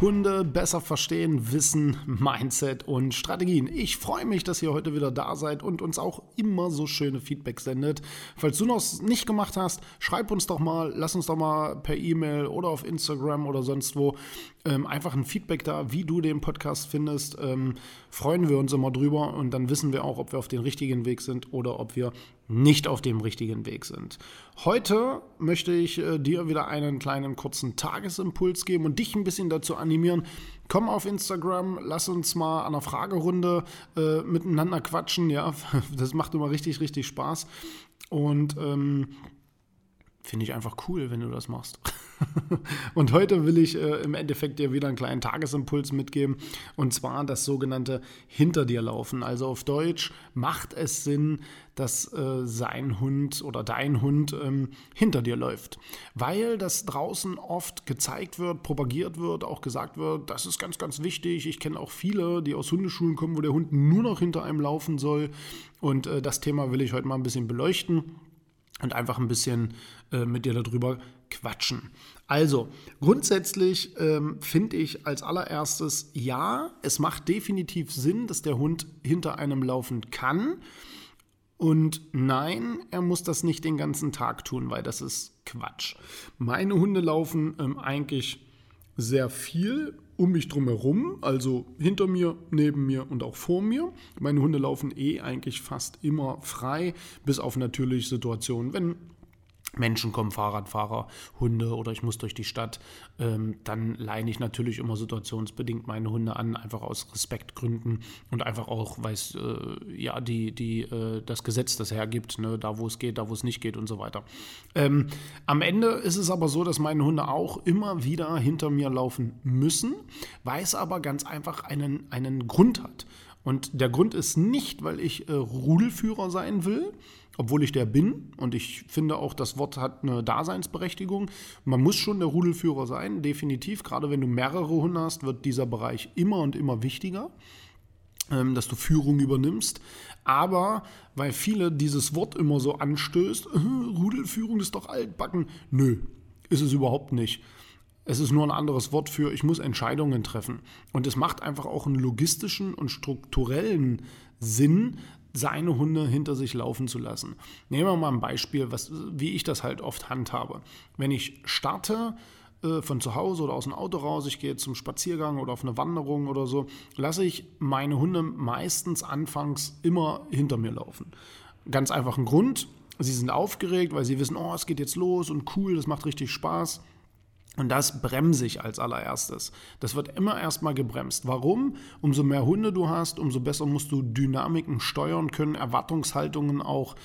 Hunde besser verstehen, Wissen, Mindset und Strategien. Ich freue mich, dass ihr heute wieder da seid und uns auch immer so schöne Feedback sendet. Falls du noch nicht gemacht hast, schreib uns doch mal, lass uns doch mal per E-Mail oder auf Instagram oder sonst wo ähm, einfach ein Feedback da, wie du den Podcast findest. Ähm, freuen wir uns immer drüber und dann wissen wir auch, ob wir auf dem richtigen Weg sind oder ob wir nicht auf dem richtigen Weg sind. Heute möchte ich äh, dir wieder einen kleinen kurzen Tagesimpuls geben und dich ein bisschen dazu animieren. Komm auf Instagram, lass uns mal an einer Fragerunde äh, miteinander quatschen. Ja, das macht immer richtig, richtig Spaß. Und ähm, finde ich einfach cool, wenn du das machst. und heute will ich äh, im Endeffekt dir wieder einen kleinen Tagesimpuls mitgeben und zwar das sogenannte Hinter dir laufen. Also auf Deutsch macht es Sinn, dass äh, sein Hund oder dein Hund ähm, hinter dir läuft, weil das draußen oft gezeigt wird, propagiert wird, auch gesagt wird, das ist ganz, ganz wichtig. Ich kenne auch viele, die aus Hundeschulen kommen, wo der Hund nur noch hinter einem laufen soll und äh, das Thema will ich heute mal ein bisschen beleuchten und einfach ein bisschen äh, mit dir darüber quatschen. Also, grundsätzlich ähm, finde ich als allererstes, ja, es macht definitiv Sinn, dass der Hund hinter einem laufen kann. Und nein, er muss das nicht den ganzen Tag tun, weil das ist Quatsch. Meine Hunde laufen ähm, eigentlich sehr viel um mich drum herum, also hinter mir, neben mir und auch vor mir. Meine Hunde laufen eh eigentlich fast immer frei, bis auf natürlich Situationen, wenn Menschen kommen, Fahrradfahrer, Hunde oder ich muss durch die Stadt, ähm, dann leine ich natürlich immer situationsbedingt meine Hunde an, einfach aus Respektgründen und einfach auch, weil es äh, ja die, die, äh, das Gesetz das hergibt, ne, da wo es geht, da wo es nicht geht und so weiter. Ähm, am Ende ist es aber so, dass meine Hunde auch immer wieder hinter mir laufen müssen, weil es aber ganz einfach einen, einen Grund hat. Und der Grund ist nicht, weil ich äh, Rudelführer sein will, obwohl ich der bin. Und ich finde auch, das Wort hat eine Daseinsberechtigung. Man muss schon der Rudelführer sein, definitiv. Gerade wenn du mehrere Hunde hast, wird dieser Bereich immer und immer wichtiger, ähm, dass du Führung übernimmst. Aber weil viele dieses Wort immer so anstößt, äh, Rudelführung ist doch altbacken. Nö, ist es überhaupt nicht. Es ist nur ein anderes Wort für, ich muss Entscheidungen treffen. Und es macht einfach auch einen logistischen und strukturellen Sinn, seine Hunde hinter sich laufen zu lassen. Nehmen wir mal ein Beispiel, was, wie ich das halt oft handhabe. Wenn ich starte, äh, von zu Hause oder aus dem Auto raus, ich gehe zum Spaziergang oder auf eine Wanderung oder so, lasse ich meine Hunde meistens anfangs immer hinter mir laufen. Ganz einfach ein Grund, sie sind aufgeregt, weil sie wissen, oh, es geht jetzt los und cool, das macht richtig Spaß. Und das bremse ich als allererstes. Das wird immer erstmal gebremst. Warum? Umso mehr Hunde du hast, umso besser musst du Dynamiken steuern können, Erwartungshaltungen auch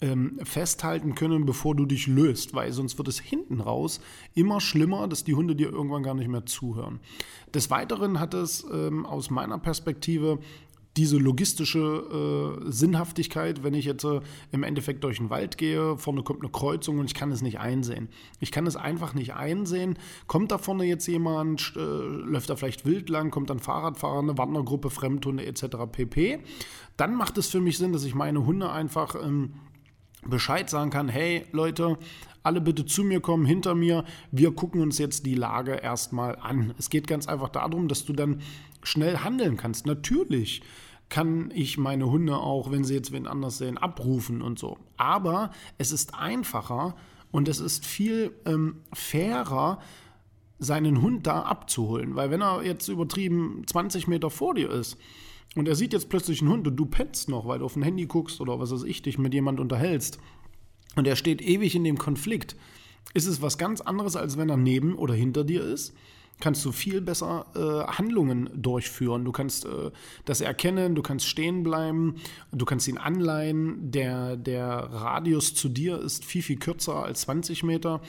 ähm, festhalten können, bevor du dich löst, weil sonst wird es hinten raus immer schlimmer, dass die Hunde dir irgendwann gar nicht mehr zuhören. Des Weiteren hat es ähm, aus meiner Perspektive diese logistische äh, Sinnhaftigkeit, wenn ich jetzt äh, im Endeffekt durch den Wald gehe, vorne kommt eine Kreuzung und ich kann es nicht einsehen. Ich kann es einfach nicht einsehen. Kommt da vorne jetzt jemand, äh, läuft da vielleicht wild lang, kommt dann Fahrradfahrer, eine Wandergruppe, Fremdhunde etc. pp. Dann macht es für mich Sinn, dass ich meine Hunde einfach ähm, Bescheid sagen kann, hey Leute, alle bitte zu mir kommen, hinter mir, wir gucken uns jetzt die Lage erstmal an. Es geht ganz einfach darum, dass du dann schnell handeln kannst. Natürlich kann ich meine Hunde auch, wenn sie jetzt wen anders sehen, abrufen und so. Aber es ist einfacher und es ist viel ähm, fairer, seinen Hund da abzuholen. Weil wenn er jetzt übertrieben 20 Meter vor dir ist und er sieht jetzt plötzlich einen Hund und du pennst noch, weil du auf ein Handy guckst oder was weiß ich, dich mit jemand unterhältst und er steht ewig in dem Konflikt, ist es was ganz anderes, als wenn er neben oder hinter dir ist kannst du viel besser äh, Handlungen durchführen. Du kannst äh, das erkennen, du kannst stehen bleiben, du kannst ihn anleihen. Der, der Radius zu dir ist viel, viel kürzer als 20 Meter.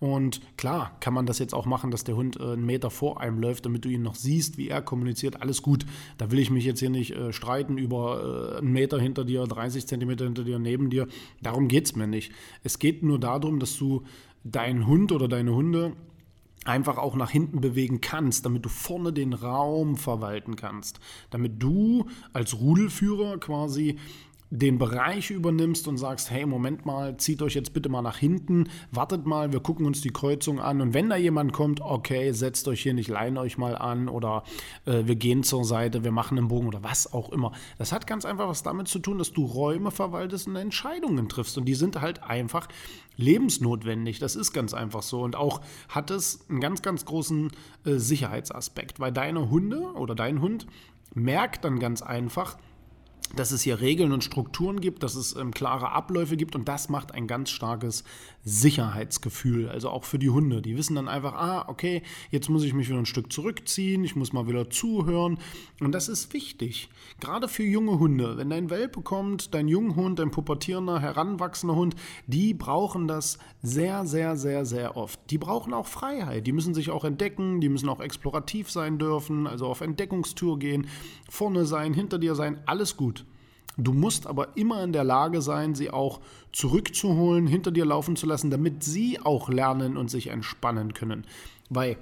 Und klar kann man das jetzt auch machen, dass der Hund äh, einen Meter vor einem läuft, damit du ihn noch siehst, wie er kommuniziert. Alles gut. Da will ich mich jetzt hier nicht äh, streiten über äh, einen Meter hinter dir, 30 Zentimeter hinter dir, neben dir. Darum geht es mir nicht. Es geht nur darum, dass du deinen Hund oder deine Hunde einfach auch nach hinten bewegen kannst, damit du vorne den Raum verwalten kannst, damit du als Rudelführer quasi den Bereich übernimmst und sagst, hey, Moment mal, zieht euch jetzt bitte mal nach hinten, wartet mal, wir gucken uns die Kreuzung an und wenn da jemand kommt, okay, setzt euch hier nicht, leihen euch mal an oder äh, wir gehen zur Seite, wir machen einen Bogen oder was auch immer. Das hat ganz einfach was damit zu tun, dass du Räume verwaltest und Entscheidungen triffst und die sind halt einfach lebensnotwendig. Das ist ganz einfach so und auch hat es einen ganz, ganz großen äh, Sicherheitsaspekt, weil deine Hunde oder dein Hund merkt dann ganz einfach, dass es hier Regeln und Strukturen gibt, dass es ähm, klare Abläufe gibt und das macht ein ganz starkes Sicherheitsgefühl, also auch für die Hunde. Die wissen dann einfach, ah, okay, jetzt muss ich mich wieder ein Stück zurückziehen, ich muss mal wieder zuhören und das ist wichtig, gerade für junge Hunde. Wenn dein Welpe kommt, dein Junghund, dein pubertierender, heranwachsender Hund, die brauchen das sehr, sehr, sehr, sehr oft. Die brauchen auch Freiheit, die müssen sich auch entdecken, die müssen auch explorativ sein dürfen, also auf Entdeckungstour gehen, vorne sein, hinter dir sein, alles gut. Du musst aber immer in der Lage sein, sie auch zurückzuholen, hinter dir laufen zu lassen, damit sie auch lernen und sich entspannen können. Weil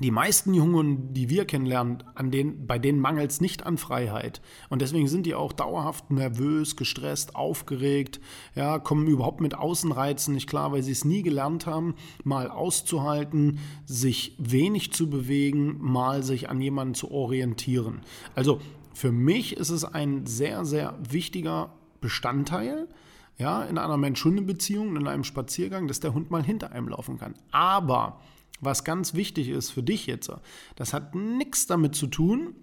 die meisten Jungen, die wir kennenlernen, an denen, bei denen mangelt es nicht an Freiheit. Und deswegen sind die auch dauerhaft nervös, gestresst, aufgeregt, ja, kommen überhaupt mit Außenreizen nicht klar, weil sie es nie gelernt haben, mal auszuhalten, sich wenig zu bewegen, mal sich an jemanden zu orientieren. Also für mich ist es ein sehr, sehr wichtiger Bestandteil ja, in einer Mensch-Hunde-Beziehung, in einem Spaziergang, dass der Hund mal hinter einem laufen kann. Aber was ganz wichtig ist für dich jetzt, das hat nichts damit zu tun,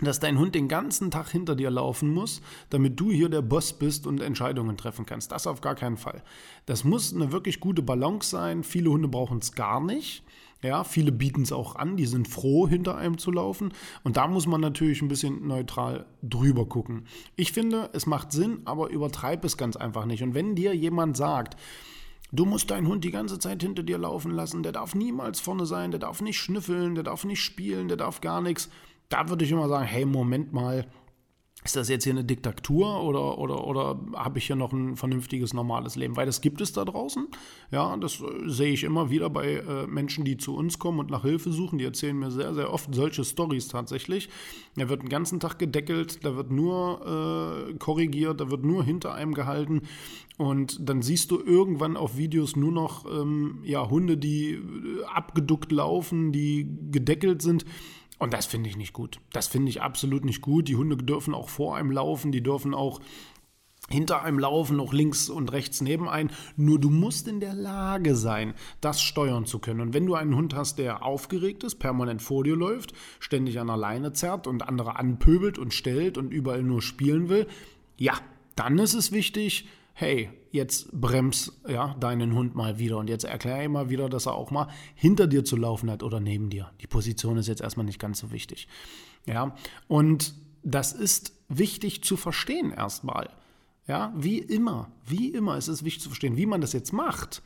dass dein Hund den ganzen Tag hinter dir laufen muss, damit du hier der Boss bist und Entscheidungen treffen kannst. Das auf gar keinen Fall. Das muss eine wirklich gute Balance sein. Viele Hunde brauchen es gar nicht. Ja, viele bieten es auch an, die sind froh, hinter einem zu laufen. Und da muss man natürlich ein bisschen neutral drüber gucken. Ich finde, es macht Sinn, aber übertreib es ganz einfach nicht. Und wenn dir jemand sagt, Du musst deinen Hund die ganze Zeit hinter dir laufen lassen. Der darf niemals vorne sein, der darf nicht schnüffeln, der darf nicht spielen, der darf gar nichts. Da würde ich immer sagen, hey, Moment mal, ist das jetzt hier eine Diktatur oder, oder, oder habe ich hier noch ein vernünftiges, normales Leben? Weil das gibt es da draußen. Ja, das äh, sehe ich immer wieder bei äh, Menschen, die zu uns kommen und nach Hilfe suchen. Die erzählen mir sehr, sehr oft solche Stories tatsächlich. Da wird den ganzen Tag gedeckelt, da wird nur äh, korrigiert, da wird nur hinter einem gehalten. Und dann siehst du irgendwann auf Videos nur noch ähm, ja, Hunde, die äh, abgeduckt laufen, die gedeckelt sind. Und das finde ich nicht gut. Das finde ich absolut nicht gut. Die Hunde dürfen auch vor einem laufen, die dürfen auch hinter einem laufen, noch links und rechts neben einem. Nur du musst in der Lage sein, das steuern zu können. Und wenn du einen Hund hast, der aufgeregt ist, permanent vor dir läuft, ständig an der Leine zerrt und andere anpöbelt und stellt und überall nur spielen will, ja, dann ist es wichtig, hey, jetzt brems ja, deinen Hund mal wieder und jetzt erkläre ihm mal wieder, dass er auch mal hinter dir zu laufen hat oder neben dir. Die Position ist jetzt erstmal nicht ganz so wichtig. Ja, und das ist wichtig zu verstehen erstmal. Ja, wie immer, wie immer ist es wichtig zu verstehen, wie man das jetzt macht.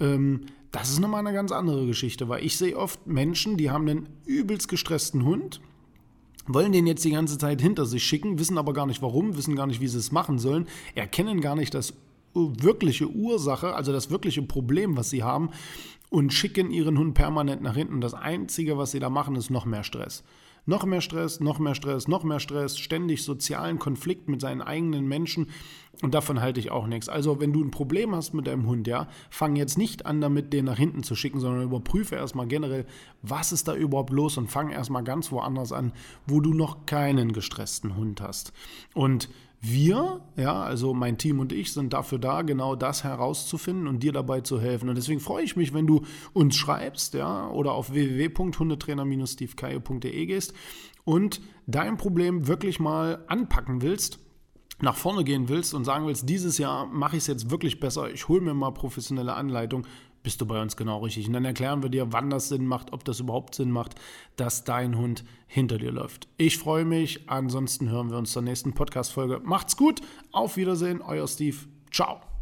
Ähm, das ist nochmal eine ganz andere Geschichte, weil ich sehe oft Menschen, die haben einen übelst gestressten Hund, wollen den jetzt die ganze Zeit hinter sich schicken, wissen aber gar nicht warum, wissen gar nicht, wie sie es machen sollen, erkennen gar nicht das wirkliche Ursache, also das wirkliche Problem, was sie haben und schicken ihren Hund permanent nach hinten. Das Einzige, was sie da machen, ist noch mehr Stress. Noch mehr Stress, noch mehr Stress, noch mehr Stress, ständig sozialen Konflikt mit seinen eigenen Menschen und davon halte ich auch nichts. Also, wenn du ein Problem hast mit deinem Hund, ja, fang jetzt nicht an, damit den nach hinten zu schicken, sondern überprüfe erstmal generell, was ist da überhaupt los und fang erstmal ganz woanders an, wo du noch keinen gestressten Hund hast. Und wir, ja, also mein Team und ich sind dafür da, genau das herauszufinden und dir dabei zu helfen. Und deswegen freue ich mich, wenn du uns schreibst, ja, oder auf www.hundetrainer-stevekaye.de gehst und dein Problem wirklich mal anpacken willst nach vorne gehen willst und sagen willst, dieses Jahr mache ich es jetzt wirklich besser, ich hole mir mal professionelle Anleitung, bist du bei uns genau richtig. Und dann erklären wir dir, wann das Sinn macht, ob das überhaupt Sinn macht, dass dein Hund hinter dir läuft. Ich freue mich. Ansonsten hören wir uns zur nächsten Podcast-Folge. Macht's gut. Auf Wiedersehen. Euer Steve. Ciao.